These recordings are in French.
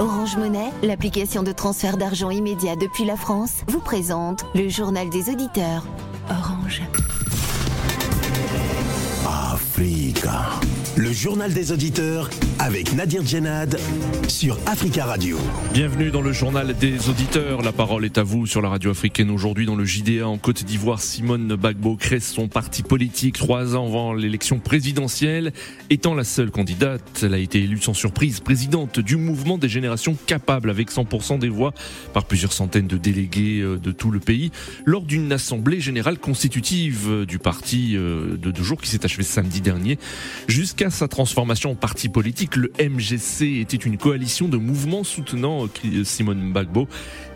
Orange Monnaie, l'application de transfert d'argent immédiat depuis la France, vous présente le journal des auditeurs. Orange. Africa. Le journal des auditeurs avec Nadir Djenad sur Africa Radio. Bienvenue dans le journal des auditeurs. La parole est à vous sur la radio africaine aujourd'hui dans le JDA en Côte d'Ivoire. Simone Bagbo crée son parti politique trois ans avant l'élection présidentielle. Étant la seule candidate, elle a été élue sans surprise présidente du mouvement des générations capables avec 100% des voix par plusieurs centaines de délégués euh, de tout le pays lors d'une assemblée générale constitutive du parti euh, de deux jours qui s'est achevée samedi dernier. Jusqu'à sa transformation en parti politique, le MGC était une coalition de mouvements soutenant Simone Bagbo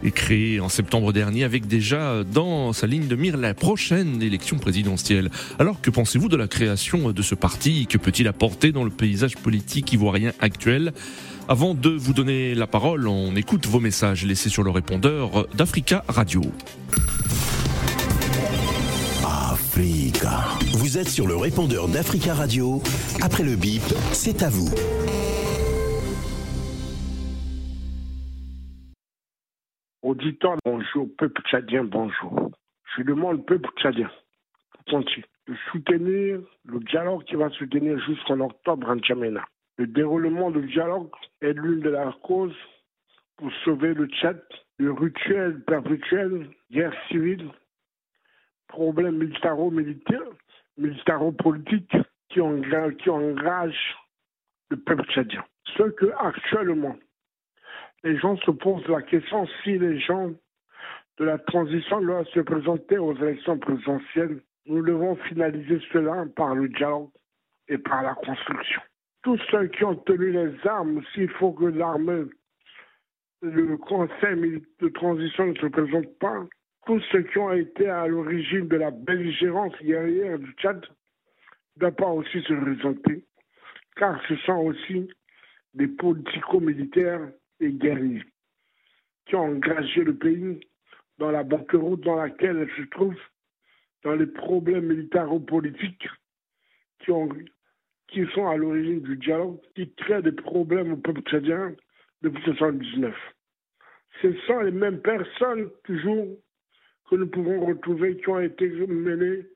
et créé en septembre dernier avec déjà dans sa ligne de mire la prochaine élection présidentielle. Alors que pensez-vous de la création de ce parti? Que peut-il apporter dans le paysage politique ivoirien actuel? Avant de vous donner la parole, on écoute vos messages laissés sur le répondeur d'Africa Radio. Vous êtes sur le répondeur d'Africa Radio. Après le bip, c'est à vous. Auditeur, bonjour. Peuple tchadien, bonjour. Je demande au peuple tchadien de soutenir le dialogue qui va se tenir jusqu'en octobre en Tchamena. Le déroulement du dialogue est l'une de leurs causes pour sauver le Tchad le rituel perpétuel, guerre civile, problèmes militaro-militaires, militaro-politiques qui, qui engagent le peuple tchadien. Ce que actuellement, les gens se posent la question si les gens de la transition doivent se présenter aux élections présidentielles. Nous devons finaliser cela par le dialogue et par la construction. Tous ceux qui ont tenu les armes, s'il faut que l'armée, le conseil de transition ne se présente pas, tous ceux qui ont été à l'origine de la belligérance guerrière du Tchad doivent pas aussi se présenter, car ce sont aussi des politico-militaires et guerriers qui ont engagé le pays dans la banqueroute dans laquelle elle se trouve, dans les problèmes militaro-politiques qui, qui sont à l'origine du dialogue, qui créent des problèmes au peuple tchadien depuis 1979. Ce sont les mêmes personnes, toujours, que nous pouvons retrouver qui ont été menés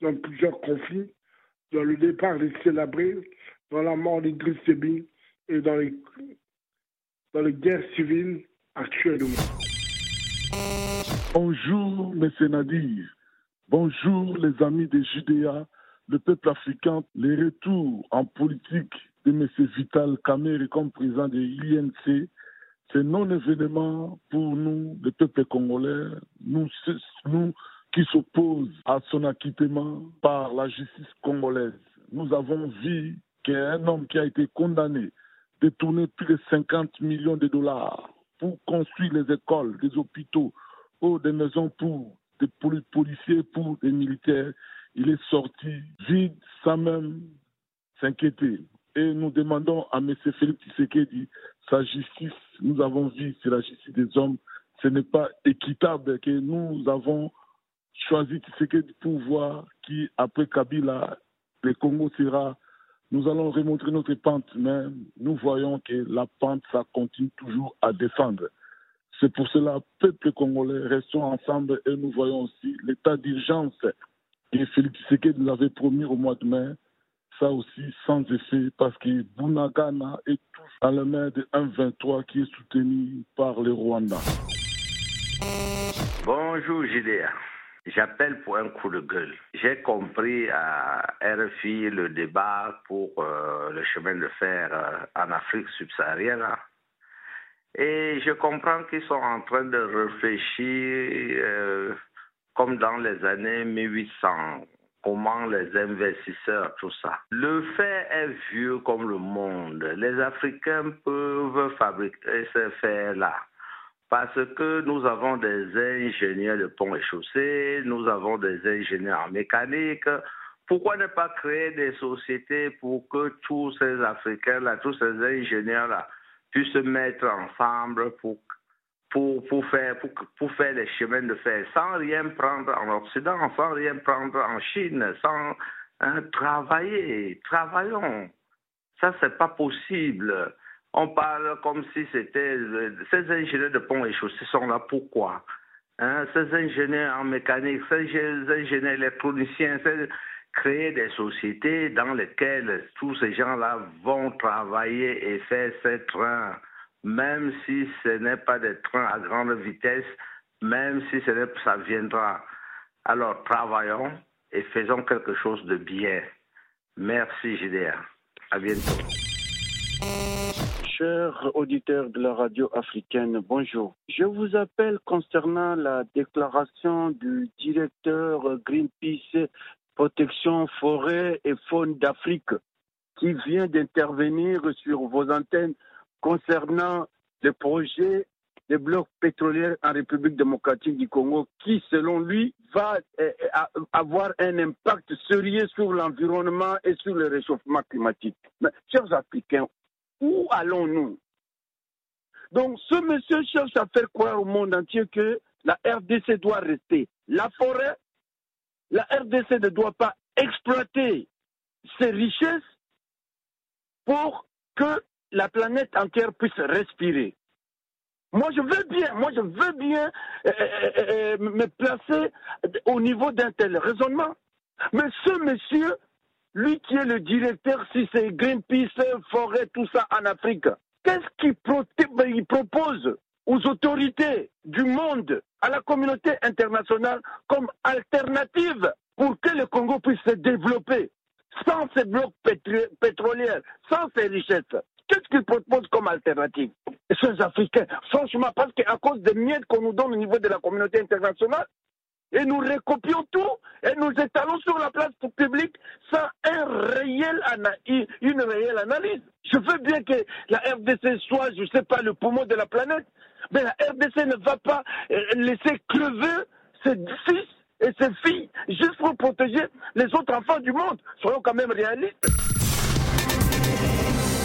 dans plusieurs conflits, dans le départ des célébrés, dans la mort d'Idriss Déby et dans les, dans les guerres civiles actuellement. Bonjour, M. Nadir. Bonjour, les amis de Judéa, le peuple africain. Les retours en politique de M. Vital Kamerhe comme président de l'INC ce non-événement pour nous, le peuple congolais, nous, qui s'opposent à son acquittement par la justice congolaise. Nous avons vu qu'un homme qui a été condamné de tourner plus de 50 millions de dollars pour construire les écoles, des hôpitaux ou des maisons pour des policiers, pour des militaires, il est sorti vide sans même s'inquiéter. Et nous demandons à M. Philippe Tshisekedi sa justice. Nous avons vu, c'est la justice des hommes. Ce n'est pas équitable que nous avons choisi Tshisekedi pour voir qui, après Kabila, le Congo sera. Nous allons remontrer notre pente, mais nous voyons que la pente, ça continue toujours à descendre. C'est pour cela, peuple congolais, restons ensemble et nous voyons aussi l'état d'urgence que Philippe Tshisekedi nous avait promis au mois de mai aussi sans effet parce que Bunagana est tous dans le main de 1-23 qui est soutenu par le Rwanda. Bonjour Gidea. J'appelle pour un coup de gueule. J'ai compris à RFI le débat pour euh, le chemin de fer euh, en Afrique subsaharienne. Et je comprends qu'ils sont en train de réfléchir euh, comme dans les années 1800 comment les investisseurs, tout ça. Le fait est vieux comme le monde. Les Africains peuvent fabriquer ces faits-là parce que nous avons des ingénieurs de ponts et chaussées, nous avons des ingénieurs en mécanique. Pourquoi ne pas créer des sociétés pour que tous ces Africains-là, tous ces ingénieurs-là puissent se mettre ensemble pour pour, pour, faire, pour, pour faire les chemins de fer, sans rien prendre en Occident, sans rien prendre en Chine, sans hein, travailler. Travaillons. Ça, c'est pas possible. On parle comme si c'était... Ces ingénieurs de pont et chaussées sont là pourquoi? Hein? Ces ingénieurs en mécanique, ces ingénieurs électroniciens, créer des sociétés dans lesquelles tous ces gens-là vont travailler et faire ces trains, même si ce n'est pas des trains à grande vitesse, même si ce ça viendra. Alors travaillons et faisons quelque chose de bien. Merci JDR. À bientôt. Chers auditeurs de la radio africaine, bonjour. Je vous appelle concernant la déclaration du directeur Greenpeace Protection Forêt et Faune d'Afrique qui vient d'intervenir sur vos antennes concernant le projet des blocs pétroliers en République démocratique du Congo qui, selon lui, va eh, eh, avoir un impact sérieux sur l'environnement et sur le réchauffement climatique. Mais, chers Africains, où allons-nous? Donc, ce monsieur cherche à faire croire au monde entier que la RDC doit rester la forêt. La RDC ne doit pas exploiter ses richesses pour que la planète entière puisse respirer. Moi, je veux bien, moi, je veux bien euh, euh, euh, me placer au niveau d'un tel raisonnement. Mais ce monsieur, lui qui est le directeur, si c'est Greenpeace, Forêt, tout ça en Afrique, qu'est-ce qu'il ben, propose aux autorités du monde, à la communauté internationale, comme alternative pour que le Congo puisse se développer sans ces blocs pétroliers, sans ces richesses? Qu'est-ce qu'ils proposent comme alternative Ces Africains, franchement, parce qu'à cause des miettes qu'on nous donne au niveau de la communauté internationale, et nous recopions tout et nous étalons sur la place publique sans un réel une réelle analyse. Je veux bien que la RDC soit, je ne sais pas, le poumon de la planète, mais la RDC ne va pas euh, laisser crever ses fils et ses filles juste pour protéger les autres enfants du monde. Soyons quand même réalistes.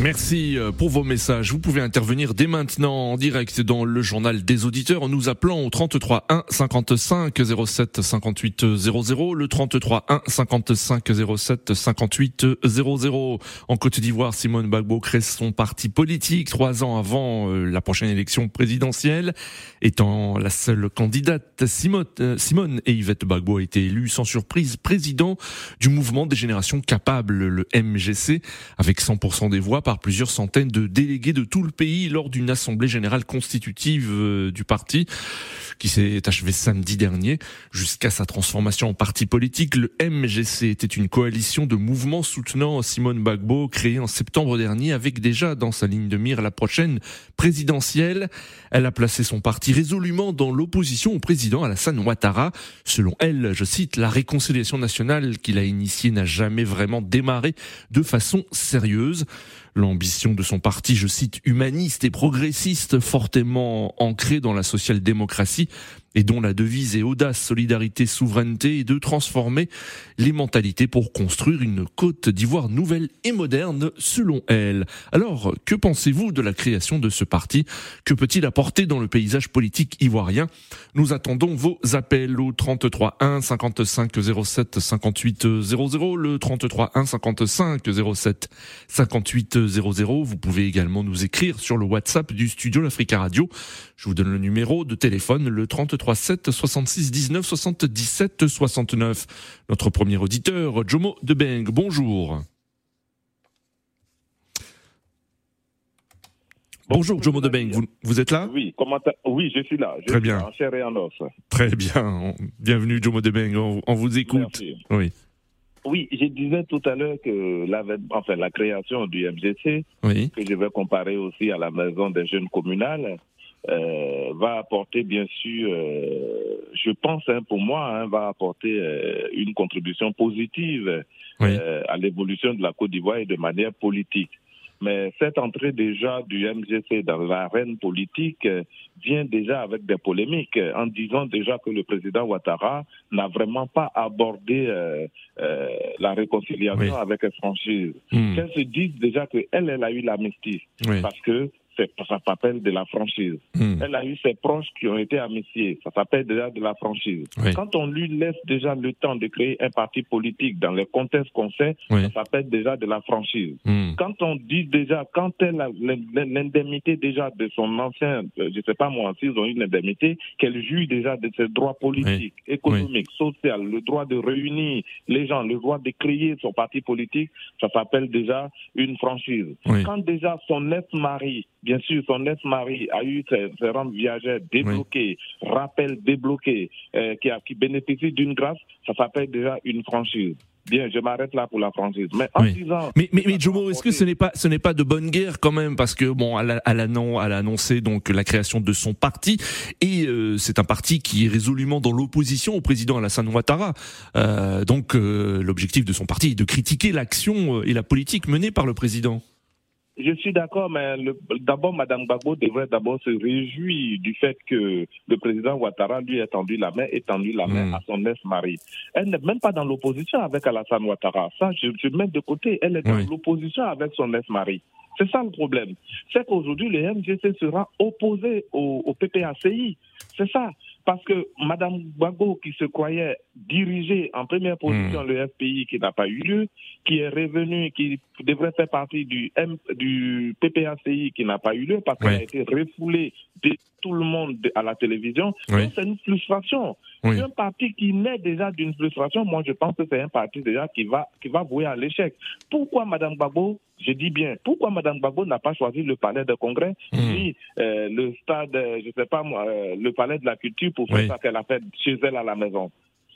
Merci euh, pour vos messages. Vous pouvez intervenir dès maintenant en direct dans le journal des auditeurs en nous appelant au 33 1 55 07 58 00, le 33 1 55 07 58 00. En Côte d'Ivoire, Simone Bagbo crée son parti politique trois ans avant euh, la prochaine élection présidentielle. Étant la seule candidate, Simone, euh, Simone et Yvette Bagbo a été élue sans surprise président du mouvement des générations capables, le MGC, avec 100% des voix par plusieurs centaines de délégués de tout le pays lors d'une assemblée générale constitutive euh, du parti qui s'est achevée samedi dernier. Jusqu'à sa transformation en parti politique, le MGC était une coalition de mouvements soutenant Simone Bagbo créée en septembre dernier avec déjà dans sa ligne de mire la prochaine présidentielle. Elle a placé son parti résolument dans l'opposition au président Alassane Ouattara. Selon elle, je cite, la réconciliation nationale qu'il a initiée n'a jamais vraiment démarré de façon sérieuse. L'ambition de son parti, je cite, humaniste et progressiste, fortement ancrée dans la social-démocratie, et dont la devise est audace, solidarité, souveraineté, et de transformer les mentalités pour construire une Côte d'Ivoire nouvelle et moderne, selon elle. Alors, que pensez-vous de la création de ce parti? Que peut-il apporter dans le paysage politique ivoirien? Nous attendons vos appels au 33 1 55 07 58 00, le 33 1 55 07 58 00. Vous pouvez également nous écrire sur le WhatsApp du studio L'Africa Radio. Je vous donne le numéro de téléphone, le 33 7 66 19 77 69. Notre premier auditeur, Jomo Debeng, bonjour. Bonjour Jomo Debeng, vous, vous êtes là? Oui, comment oui, je suis là. Je Très bien. En chair et en os. Très bien. Bienvenue Jomo Debeng, on, on vous écoute. Merci. Oui. Oui, je disais tout à l'heure que la, enfin, la création du MGC, Oui. que je vais comparer aussi à la maison des jeunes communales, euh, va apporter bien sûr, euh, je pense hein, pour moi, hein, va apporter euh, une contribution positive Oui. à l'évolution de la Côte d'Ivoire et de manière politique. Mais cette entrée déjà du MGC dans l'arène politique vient déjà avec des polémiques, en disant déjà que le président Ouattara n'a vraiment pas abordé euh, euh, la réconciliation Oui. avec franchise. Hmm. Qu'elle se dise déjà qu'elle, elle a eu l'amnistie Oui. parce que ça s'appelle de la franchise. Hmm. Elle a eu ses proches qui ont été amnistiés, ça s'appelle déjà de la franchise. Oui. Quand on lui laisse déjà le temps de créer un parti politique dans les contextes qu'on sait, Oui. ça s'appelle déjà de la franchise. Hmm. Quand on dit déjà, quand elle a l'indemnité déjà de son ancien, euh, je sais pas moi, s'ils ont une indemnité, qu'elle jouit déjà de ses droits politiques, économiques, sociaux, le droit de réunir les gens, le droit de créer son parti politique, ça s'appelle déjà une franchise. Quand déjà son ex-mari, bien sûr, son ex-mari a eu ses, ses rentes viagères débloquées, rappel débloqué, euh, qui, a, qui bénéficie d'une grâce, ça s'appelle déjà une franchise. Bien, je m'arrête là pour la franchise. Mais en Oui. disant... Mais, mais, mais Jomo, est-ce que ce n'est pas, ce n'est pas de bonne guerre quand même? Parce que bon, elle a, elle a, non- elle a annoncé donc la création de son parti et euh, c'est un parti qui est résolument dans l'opposition au président Alassane Ouattara. Euh, donc euh, l'objectif de son parti est de critiquer l'action et la politique menée par le président. Je suis d'accord, mais d'abord, Madame Gbagbo devrait d'abord se réjouir du fait que le président Ouattara lui ait tendu la main, ait tendu la main Mm. à son ex-mari. Elle n'est même pas dans l'opposition avec Alassane Ouattara. Ça, je, je mets de côté. Elle est dans l'opposition avec son ex-mari. C'est ça le problème. C'est qu'aujourd'hui, le MGC sera opposé au, au PPACI. C'est ça. Parce que Madame Gbagbo, qui se croyait diriger en première position le FPI, qui n'a pas eu lieu, qui est revenu, qui devrait faire partie du, M, du PPACI, qui n'a pas eu lieu, parce qu'elle a été refoulée tout le monde à la télévision. Oui. C'est une frustration. Oui. Un parti qui naît déjà d'une frustration, moi je pense que c'est un parti déjà qui va, qui va vouer à l'échec. Pourquoi Madame Gbagbo, je dis bien, pourquoi Madame Gbagbo n'a pas choisi le palais de congrès, Mm. ni euh, le stade, euh, je sais pas moi, euh, le palais de la culture pour faire Oui. ça qu'elle a fait chez elle à la maison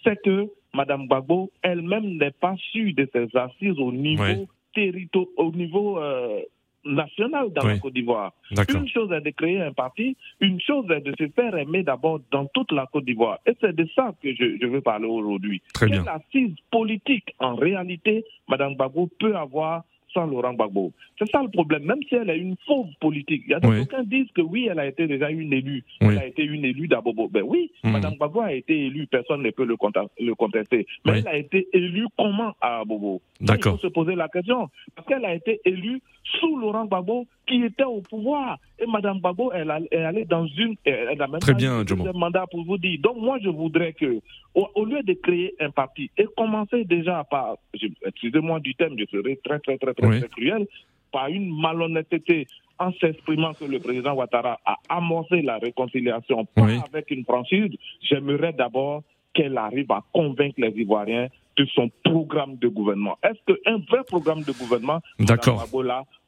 C'est que Madame Gbagbo elle-même n'est pas sûre de ses assises au niveau Oui. territo- au niveau euh, national dans la. Côte d'Ivoire. Une chose est de créer un parti, une chose est de se faire aimer d'abord dans toute la Côte d'Ivoire. Et c'est de ça que je, je veux parler aujourd'hui. Bien. Quelle assise politique, en réalité, Mme Gbagbo peut avoir sans Laurent Gbagbo C'est ça le problème, même si elle est une fauve politique. Il y a Oui. d'aucuns disent que oui, elle a été déjà une élue. Oui. Elle a été une élue d'Abobo. Ben oui, Mhm. Mme Gbagbo a été élue, personne ne peut le, contester. Mais Oui. elle a été élue comment à Abobo D'accord. Il faut se poser la question. Parce qu'elle a été élue sous Laurent Gbagbo qui était au pouvoir. Et Mme Gbagbo, elle, a- elle allée dans une... Elle a même Très bien, deuxième mandat pour vous dire. Donc moi, je voudrais que, au, au lieu de créer un parti, et commencer déjà par... Excusez-moi du thème, je serai très, très, très, très, Oui. très cruel, par une malhonnêteté en s'exprimant que le président Ouattara a amorcé la réconciliation, pas avec une franchise, j'aimerais d'abord qu'elle arrive à convaincre les Ivoiriens de son programme de gouvernement. Est-ce qu'un vrai programme de gouvernement, D'accord.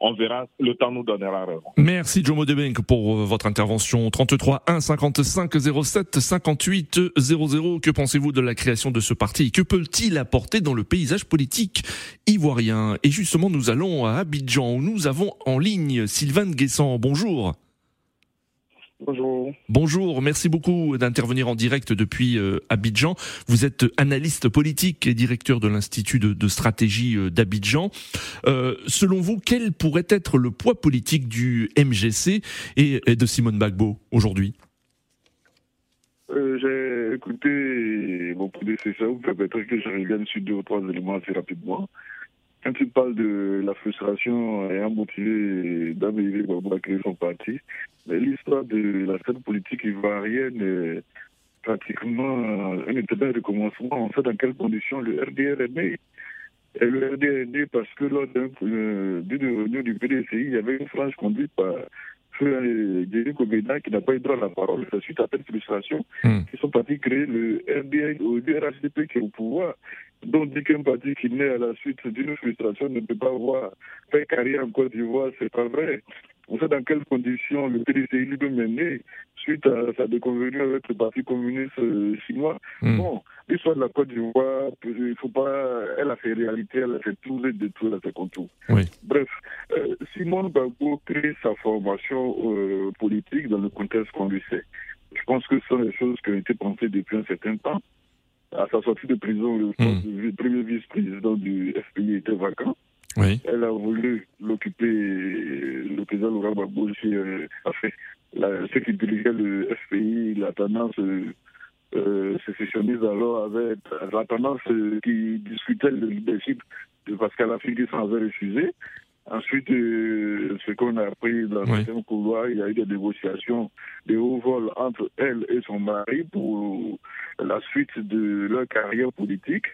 On verra, le temps nous donnera raison. Merci Jomo Debenk pour euh, votre intervention. 33 1 55 07 58 00. Que pensez-vous de la création de ce parti? Que peut-il apporter dans le paysage politique ivoirien? Et justement, nous allons à Abidjan où nous avons en ligne Sylvain Guessant. Bonjour. Bonjour. Bonjour, merci beaucoup d'intervenir en direct depuis euh, Abidjan. Vous êtes analyste politique et directeur de l'Institut de, stratégie euh, d'Abidjan. Euh, selon vous, quel pourrait être le poids politique du MGC et, et de Simone Bagbo aujourd'hui? Euh, J'ai écouté mon prédécesseur, vous permettrez que je revienne sur deux ou trois éléments assez rapidement. Quand il parle de la frustration ayant motivé d'Amélie Gbagbo à créer son parti, l'histoire de la scène politique ivoirienne est pratiquement un éternel recommencement. On sait dans quelles conditions le RDR est né. Et le RDR est né parce que lors euh, d'une réunion du PDCI, il y avait une frange conduite par Feu Kobeda qui n'a pas eu droit à la parole. C'est suite à cette frustration Hmm. qu'ils sont partis créer le RDR ou le RHDP qui est au pouvoir. Donc, on dit qu'un parti qui naît à la suite d'une frustration ne peut pas avoir fait carrière en Côte d'Ivoire, c'est pas vrai. On sait dans quelles conditions le PDCI lui-même est né suite à sa déconvenue avec le Parti communiste euh, chinois. Hmm. Bon, l'histoire de la Côte d'Ivoire, il faut pas, elle a fait réalité, elle a fait tout les détours, elle a fait contour. Oui. Bref, euh, Simone Gbagbo crée sa formation euh, politique dans le contexte qu'on lui sait. Je pense que ce sont des choses qui ont été pensées depuis un certain temps. À sa sortie de prison, le de premier vice-président du FPI était vacant. Oui. Elle a voulu l'occuper, le président Laurent Gbagbo, euh, enfin, la, ceux qui dirigeaient le FPI, la tendance euh, euh, sécessionniste alors avait la tendance euh, qui discutait le leadership de Pascal qui s'en avait refusé. Ensuite, euh, ce qu'on a appris dans Oui. certains couloirs, il y a eu des négociations, des hauts vols entre elle et son mari pour la suite de leur carrière politique.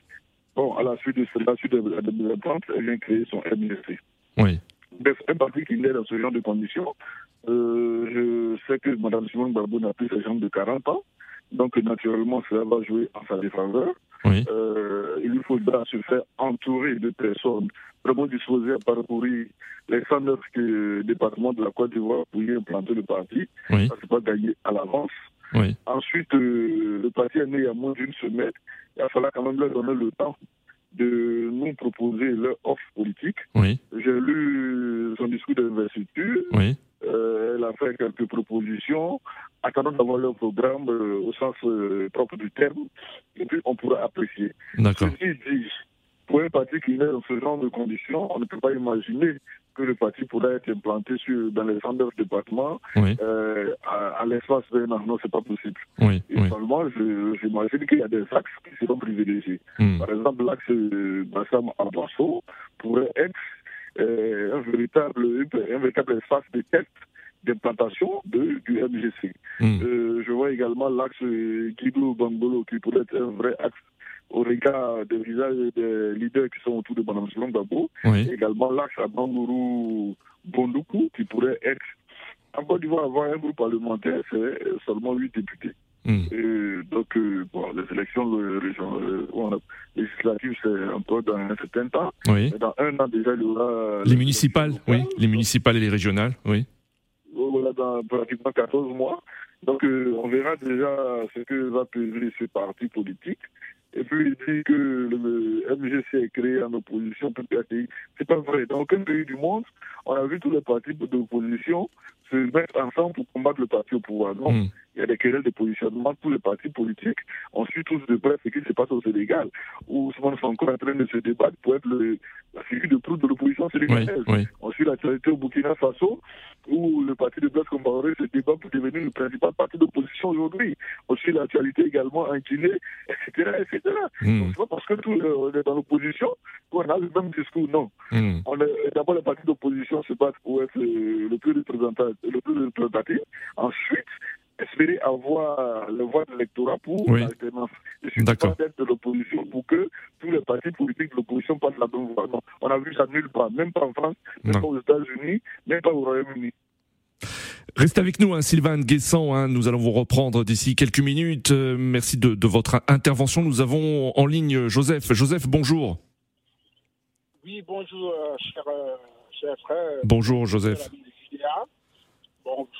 Bon, à la suite de cela, suite de la 2030, elle vient créer son MNC. Oui. Bref, un parti qui naît dans ce genre de conditions, euh, je sais que Mme Simone Gbagbo n'a plus ses jambes de 40 ans, donc naturellement, cela va jouer en sa défaveur. Oui. Euh, il lui faudra se faire entourer de personnes vraiment disposées à parcourir les 109 que- départements de la Côte d'Ivoire pour y implanter le parti. Oui. Ça, c'est pas gagné à l'avance. Oui. Ensuite, euh, le parti est né il y a moins d'une semaine. Il va falloir quand même leur donner le temps de nous proposer leur offre politique. Oui. J'ai lu son discours d'investiture. Oui. Euh, elle a fait quelques propositions. Attendons d'avoir leur programme euh, au sens euh, propre du terme. Et puis, on pourra apprécier. D'accord. Ceci dit, pour un parti qui est dans ce genre de conditions, on ne peut pas imaginer que le parti pourra être implanté sur, dans les 109 départements Oui. euh, à, à l'espace d'un an. Non, c'est pas possible. Oui. Et Oui. seulement, j'imagine qu'il y a des axes qui seront privilégiés. Hmm. Par exemple, l'axe euh, Bassam Abasso pourrait être euh, un, véritable, un véritable espace de test d'implantation de, du MGC. Hmm. Euh, je vois également l'axe Guido Bangolo qui pourrait être un vrai axe au regard des visages des leaders qui sont autour de Mme. Oui. Également l'axe à Bangourou Bondoukou qui pourrait être en Côte d'Ivoire avoir un groupe parlementaire, c'est seulement huit députés. Hmm. Et donc, euh, bon, les élections euh, région- euh, a- législatives, c'est encore dans un certain temps. Oui. Mais dans un an déjà, il y aura... Les municipales, oui. Les municipales et les régionales, oui. Voilà, dans pratiquement 14 mois. Donc, euh, on verra déjà ce que va peser ce parti politique. Et puis, il dit que le MGC est créé en opposition le pays. C'est pas vrai. Dans aucun pays du monde, on a vu tous les partis d'opposition se mettre ensemble pour combattre le parti au pouvoir. Non. Hmm. Il y a des querelles de positionnement. Tous les partis politiques on suit tous de près ce qui se passe au Sénégal, où souvent sont encore en train de se débattre pour être le, la figure de proue de l'opposition Oui. sénégalaise. Oui. On suit l'actualité au Burkina Faso, où le parti de Blaise Compaoré se débat pour devenir le principal parti d'opposition aujourd'hui. On suit l'actualité également en Guinée, etc. etc. Hmm. Donc, pas parce que tout le- on est dans l'opposition qu'on a le même discours. Non. On est- D'abord, les partis d'opposition se battent pour être le. Le plus représentatif. Ensuite, espérer avoir le vote électoral pour Oui. l'alternance. Je suis D'accord. pas d'être de l'opposition pour que tous les partis politiques de l'opposition partent la même voie. Non. On a vu ça nulle part, même pas en France, même Non. pas aux États-Unis, même pas au Royaume-Uni. Restez avec nous, hein, Sylvain Guessant. hein, nous allons vous reprendre d'ici quelques minutes. Euh, merci de, de votre intervention. Nous avons en ligne Joseph. Joseph, bonjour. Oui, bonjour, euh, cher, euh, cher frère. Bonjour, Joseph.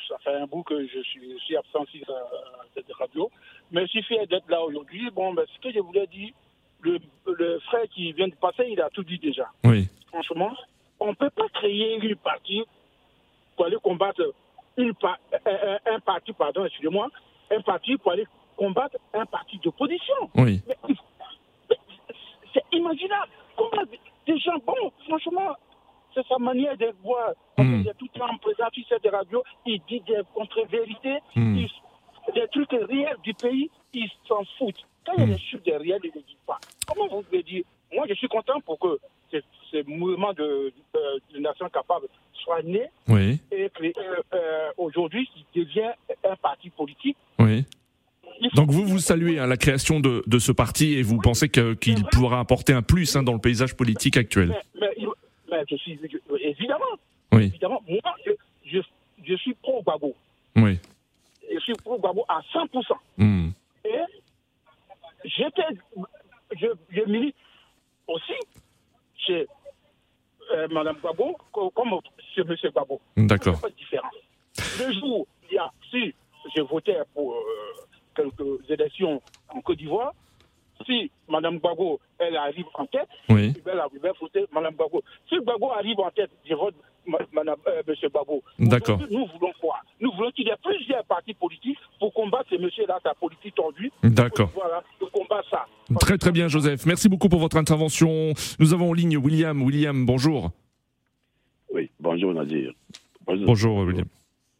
Ça fait un bout que je suis, absent sur euh, cette radio. Suis fier d'être là aujourd'hui. Bon, ben, ce que je voulais dire, le, le frère qui vient de passer, il a tout dit déjà. Oui. Franchement, on ne peut pas créer une partie pour aller combattre une un, parti, pardon, excusez-moi, un parti pour aller combattre un parti d'opposition. Oui. Mais c'est imaginable. Comment des gens, bon, franchement, c'est sa manière de voir. Parce Mm. y a tout le temps présent sur cette radio, il dit des contre-vérités, Mm. il- des trucs réels du pays, ils s'en foutent. Quand il y a des choses des réels, ils ne disent pas. Comment vous pouvez dire? Moi, je suis content pour que ce, ce mouvement de, euh, de nations capables soit né Oui. et que euh, euh, aujourd'hui, il devient un parti politique. Oui. Donc vous, vous saluez hein, la création de, de ce parti et vous pensez que- qu'il pourra apporter un plus hein, dans le paysage politique actuel. Mais, mais je suis je- évidemment, Oui. évidemment, moi, je, je, je suis pro Gbagbo. Oui. Je suis pro Gbagbo à 100%. Hmm. Et j'étais, je, je milite aussi chez euh, Mme Gbagbo comme chez M. Gbagbo. D'accord. Pas de différence. Le jour, il y a, si je votais pour euh, quelques élections en Côte d'Ivoire, si Mme Gbagbo, elle arrive en tête, Oui. je vais, la- je vais voter Mme Gbagbo. Si Gbagbo arrive en tête, je vote ma- Madame, euh, M. D'accord. Nous voulons quoi? Nous voulons qu'il y ait plusieurs partis politiques pour combattre ce monsieur-là, sa politique tordue. D'accord. Voilà, pour combattre ça. Très très bien, Joseph. Merci beaucoup pour votre intervention. Nous avons en ligne William. William, bonjour. Oui, bonjour Nadir. Bonjour, Bonjour, William.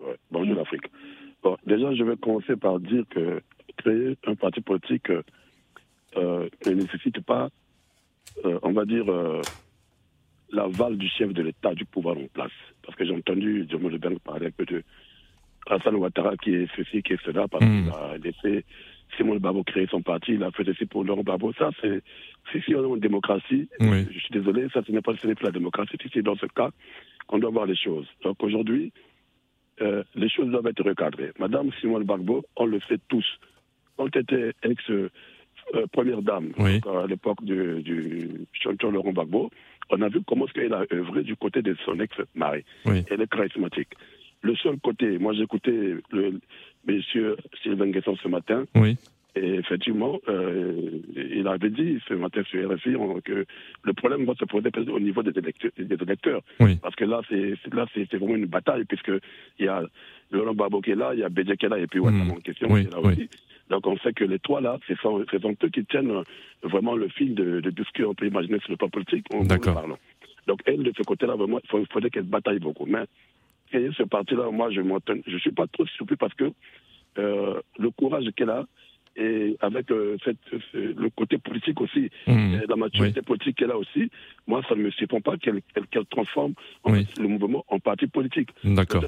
Ouais, bonjour l'Afrique. Bon, déjà, je vais commencer par dire que créer un parti politique euh, ne nécessite pas, euh, on va dire, euh, l'aval du chef de l'État du pouvoir en place. Parce que j'ai entendu Diomo Lebeng parler un peu de Hassan Ouattara qui est ceci, qui est cela, parce Mm. qu'il a laissé Simon Babo créer son parti, il a fait ceci pour Laurent Babo. Ça, c'est, si, si on est en démocratie, Oui. je suis désolé, ça, ce n'est pas, ce n'est plus la démocratie, si c'est dans ce cas qu'on doit voir les choses. Donc aujourd'hui, euh, les choses doivent être recadrées. Madame Simone Bagbo, on le sait tous, quand elle était ex-première dame, Oui. donc, à l'époque du, du chanteur Laurent Gbagbo, on a vu comment qu'elle a œuvré du côté de son ex-mari. Oui. Elle est charismatique. Le seul côté, moi j'écoutais le monsieur Sylvain Guesson ce matin, Oui. et effectivement, euh, il avait dit ce matin sur RFI que le problème va se poser au niveau des électeurs. Des électeurs. Oui. Parce que là, c'est vraiment une bataille, puisque il y a Laurent Gbagbo qui est là, il y a Bédia qui est là, et puis Ouattara Mm. en question Oui, qui est là oui. aussi. Donc on sait que les trois là, c'est sont, ce sont eux qui tiennent euh, vraiment le fil de, de, de ce qu'on peut imaginer sur le plan politique. D'accord. Donc elle, de ce côté-là, vraiment, il faudrait qu'elle bataille beaucoup. Mais et ce parti-là, moi, je je suis pas trop surpris parce que euh, le courage qu'elle a et avec euh, cette, ce- le côté politique aussi, Mm. euh, la maturité politique qu'elle a aussi, moi, ça ne me surprend pas qu'elle transforme Oui. le mouvement en parti politique. D'accord.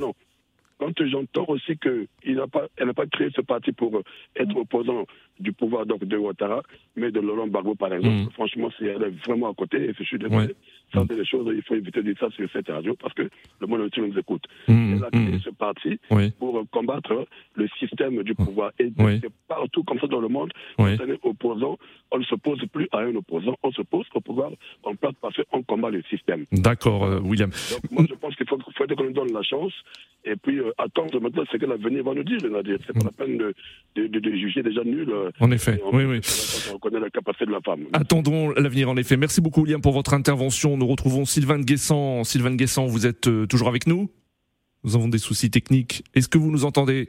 Quand j'entends aussi qu'elle n'a pas, elle n'a pas créé ce parti pour euh, être opposant du pouvoir donc, de Ouattara, mais de Laurent Gbagbo, par exemple, Mm. franchement, c'est est vraiment à côté, et je suis désolé. Ouais. Ça, Mm. c'est des choses, il faut éviter de dire ça sur cette radio, parce que le monde entier nous écoute. Mm, Elle a créé mm. ce parti Oui. pour euh, combattre le système du pouvoir. Et Oui. partout comme ça dans le monde, Oui. quand on est opposant, on ne s'oppose plus à un opposant, on s'oppose au pouvoir en place parce qu'on combat le système. D'accord, euh, William. Donc moi je pense qu'il faut, faut qu'on nous donne la chance et puis euh, attendre maintenant ce que l'avenir va nous dire. C'est pas la peine de, de, de- de juger déjà nul. euh, En effet, et on- oui, oui. on connaît la capacité de la femme. Attendons l'avenir en effet. Merci beaucoup William pour votre intervention. Nous retrouvons Sylvain Guessant. Sylvain Guessant, vous êtes euh, toujours avec nous Nous avons des soucis techniques. Est-ce que vous nous entendez?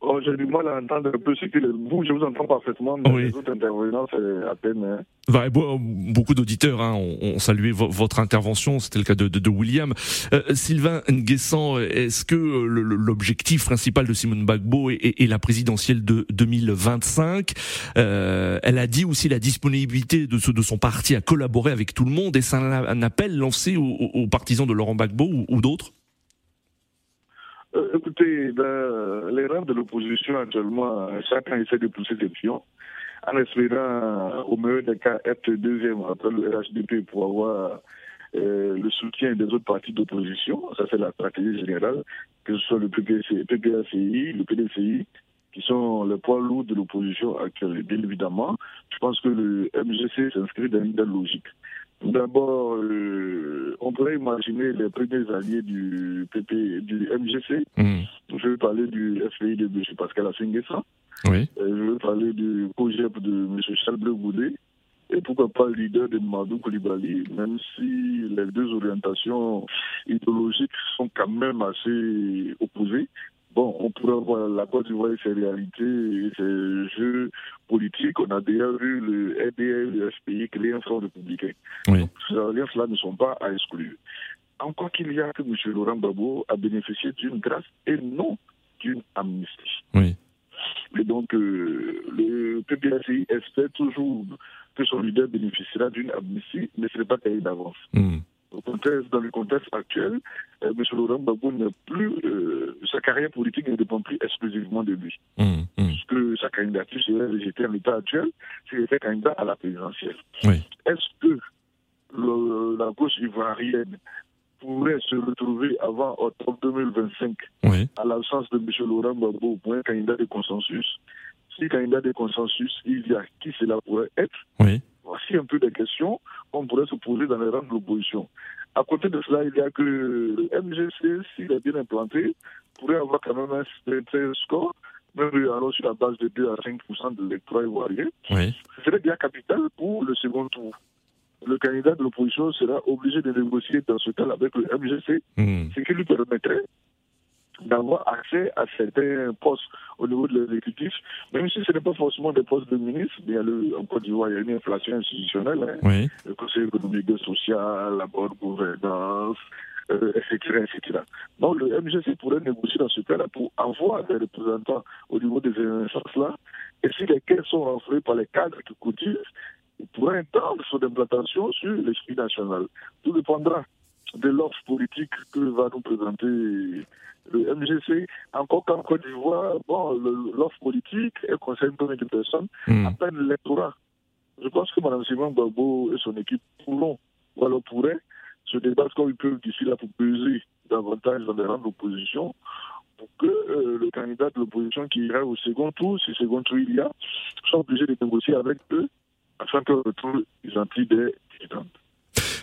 Oh, j'ai du mal à entendre un peu ce que vous, je vous entends parfaitement, mais Oui. les autres intervenants, c'est à peine. hein. Bah, bo- Beaucoup d'auditeurs hein, ont, ont salué vo- votre intervention. C'était le cas de, de, de William. Euh, Sylvain Nguessan, est-ce que euh, l'objectif principal de Simone Bagbo est, est- est la présidentielle de 2025 Euh, Elle a dit aussi la disponibilité de, ce- de son parti à collaborer avec tout le monde. Et c'est un, un appel lancé aux, aux- aux partisans de Laurent Gbagbo ou, ou d'autres? Euh, écoutez, dans les rangs de l'opposition actuellement, euh, chacun essaie de pousser ses pions en espérant, au meilleur des cas, être deuxième après le RHDP pour avoir euh, le soutien des autres partis d'opposition. Ça, c'est la stratégie générale, que ce soit le PPC, PPACI, le PDCI, qui sont les poids lourds de l'opposition actuelle. Bien évidemment, je pense que le MGC s'inscrit dans une logique. Tout D'abord, euh, on pourrait imaginer les premiers alliés du PP, du MGC. Hmm. Je veux parler du FPI de M. Pascal Assingessa. Oui. Euh, Je veux parler du COGEP de M. Charles Goudet. Et pourquoi pas le leader de Madou Koulibaly, même si les deux orientations idéologiques sont quand même assez opposées. Bon, on pourrait voir la Côte d'Ivoire et ses réalités et ses jeux politiques. On a déjà vu le RDL, le FPI créer un front républicain. Oui. Donc, ces alliances-là ne sont pas à exclure. Encore qu'il y a que M. Laurent Gbagbo a bénéficié d'une grâce et non d'une amnistie. Oui. Et donc, euh, le PPACI espère toujours que son leader bénéficiera d'une amnistie, mais ce n'est pas cahier d'avance. Hmm. Au dans le contexte actuel, euh, M. Laurent Gbagbo n'est plus, euh, sa carrière politique ne dépend plus exclusivement de lui. Hmm. Hmm. Puisque sa candidature serait rejetée en l'état actuel s'il était candidat à la présidentielle. Oui. Est-ce que le- la gauche ivoirienne pourrait se retrouver avant octobre 2025 Oui. à l'absence de M. Laurent Gbagbo pour un candidat de consensus Si candidat de consensus il y a, qui cela pourrait être Oui. Voici un peu des questions qu'on pourrait se poser dans les rangs de l'opposition. À côté de cela, il y a que le MGC, s'il est bien implanté, pourrait avoir quand même un certain score, même alors sur la base de 2 à 5 de l'électorat ivoirien. Oui. Ce serait bien capital pour le second tour. Le candidat de l'opposition sera obligé de négocier dans ce cas avec le MGC, Hmm. ce qui lui permettrait d'avoir accès à certains postes au niveau de l'exécutif, même si ce n'est pas forcément des postes de ministre, il y a le, en Côte d'Ivoire, il y a une inflation institutionnelle, hein, Oui. le Conseil économique et social, la bonne gouvernance, euh, etc., etc. Donc le MGC pourrait négocier dans ce cas-là pour avoir des représentants au niveau des instances-là, et si les caisses sont renflouées par les cadres qui cotisent, pourrait étendre son implantation sur l'esprit national. Tout dépendra de l'offre politique que va nous présenter le MGC. Encore qu'en Côte d'Ivoire, bon, l'offre politique, elle concerne combien de personnes Hmm. À peine l'électorat. Je pense que Mme Simon Gbagbo et son équipe pourront, ou alors pourraient, se débattre comme ils peuvent d'ici là pour peser davantage dans les rangs d'opposition pour que euh, le candidat de l'opposition qui ira au second tour, si second tour il y a, soit obligé de négocier avec eux afin que retour ils emplissent des dividendes.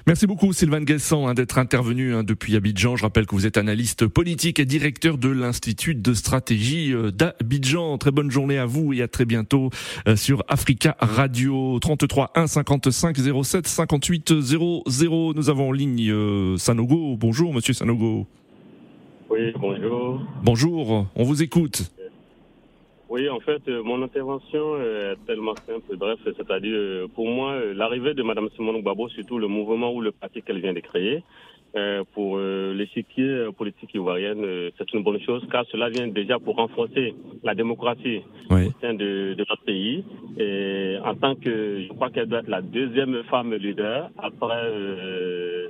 Merci beaucoup Sylvain Guessant hein, d'être intervenu hein, depuis Abidjan. Je rappelle que vous êtes analyste politique et directeur de l'Institut de stratégie euh, d'Abidjan. Très bonne journée à vous et à très bientôt euh, sur Africa Radio 33 1 55 07 58 00. Nous avons en ligne euh, Sanogo. Bonjour Monsieur Sanogo. Oui, bonjour. Bonjour, on vous écoute. Oui, en fait, euh, mon intervention est tellement simple, bref, c'est-à-dire, euh, pour moi, euh, l'arrivée de Mme Simone Gbagbo, surtout le mouvement ou le parti qu'elle vient de créer, euh, pour euh, l'échiquier euh, politique ivoirienne, euh, c'est une bonne chose, car cela vient déjà pour renforcer la démocratie Oui. au sein de, de notre pays. Et en tant que, je crois qu'elle doit être la deuxième femme leader, après euh,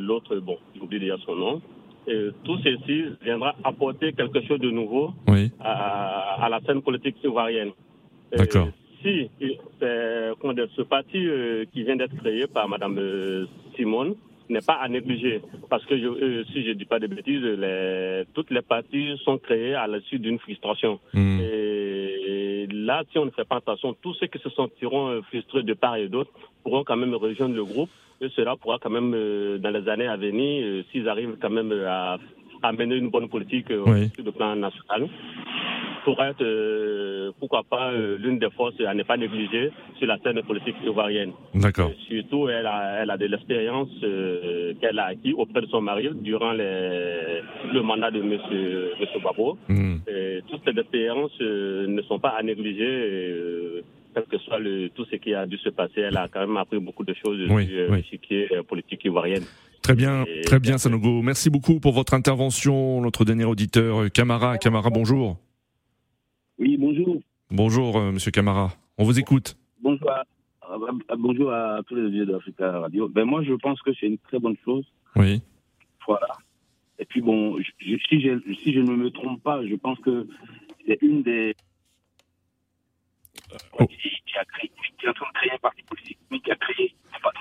l'autre, bon, j'oublie déjà son nom. Et tout ceci viendra apporter quelque chose de nouveau Oui. à, à la scène politique ivoirienne. D'accord. Si ce parti euh, qui vient d'être créé par Madame euh, Simone n'est pas à négliger, parce que je, euh, si je dis pas de bêtises, les, toutes les parties sont créées à la suite d'une frustration. Hmm. Et là, si on ne fait pas attention, tous ceux qui se sentiront frustrés de part et d'autre pourront quand même rejoindre le groupe. Et cela pourra quand même, euh, dans les années à venir, euh, s'ils arrivent quand même euh, à, à mener une bonne politique euh, Oui. sur le plan national, pourra être, euh, pourquoi pas, euh, l'une des forces à ne pas négliger sur la scène politique ivoirienne. D'accord. Surtout, elle a, elle a de l'expérience euh, qu'elle a acquis auprès de son mari durant les, le mandat de M. Monsieur, monsieur Babo. Hmm. Et toutes ces expériences euh, ne sont pas à négliger. Quel que soit le, tout ce qui a dû se passer, elle a quand même appris beaucoup de choses Oui, sur euh, oui. l'échiquier euh, politique ivoirienne. Très bien, Et- très bien Sanogo. Merci beaucoup pour votre intervention. Notre dernier auditeur, euh, Camara. Camara, bonjour. Oui, bonjour. Bonjour euh, Monsieur Camara. On vous écoute. Bonjour à, bonjour à tous les auditeurs d'Africa Radio. Ben moi, je pense que c'est une très bonne chose. Oui. Voilà. Et puis bon, je- je- si, je, si je ne me trompe pas, je pense que c'est une des Oh. qui, qui a créé, qui est en train de créer un parti politique, mais qui a créé.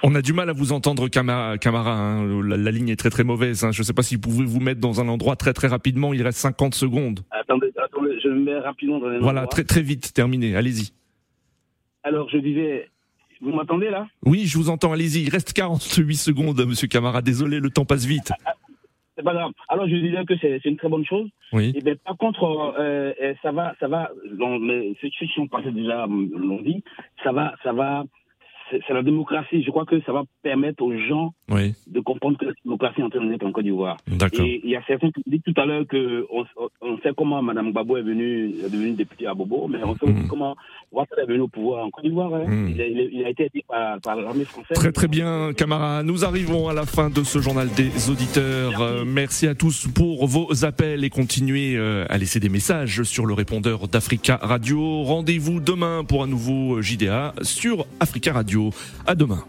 On a du mal à vous entendre, Camara. Camara hein. la, la ligne est très très mauvaise. hein. Je ne sais pas si vous pouvez vous mettre dans un endroit très très rapidement. Il reste 50 secondes. Attendez, attendez, je me mets rapidement dans les Voilà, très très vite. Terminé. Allez-y. Alors, je disais, vous m'entendez là? Oui, je vous entends. Allez-y. Il reste 48 secondes, Monsieur Camara. Désolé, le temps passe vite. C'est pas grave. Alors, je disais que c'est une très bonne chose. Oui. Et bien, par contre, euh, euh, ça va, ça va. dans les- ont passé déjà l'ont dit. Ça va, ça va. C'est la démocratie. Je crois que ça va permettre aux gens Oui. de comprendre que la démocratie est en train de naître en Côte d'Ivoire. Et il y a certains qui disent tout à l'heure que on, sait comment Mme Gbagbo est venue, est devenue députée à Bobo, mais on sait aussi comment Ouattara est venu au pouvoir en Côte d'Ivoire. hein. Mm. Il, a, il a- il a été aidé par, par l'armée française. Très très bien, Camara. Nous arrivons à la fin de ce journal des auditeurs. Euh, merci à tous pour vos appels et continuez euh, à laisser des messages sur le répondeur d'Africa Radio. Rendez-vous demain pour un nouveau JDA sur Africa Radio. À demain.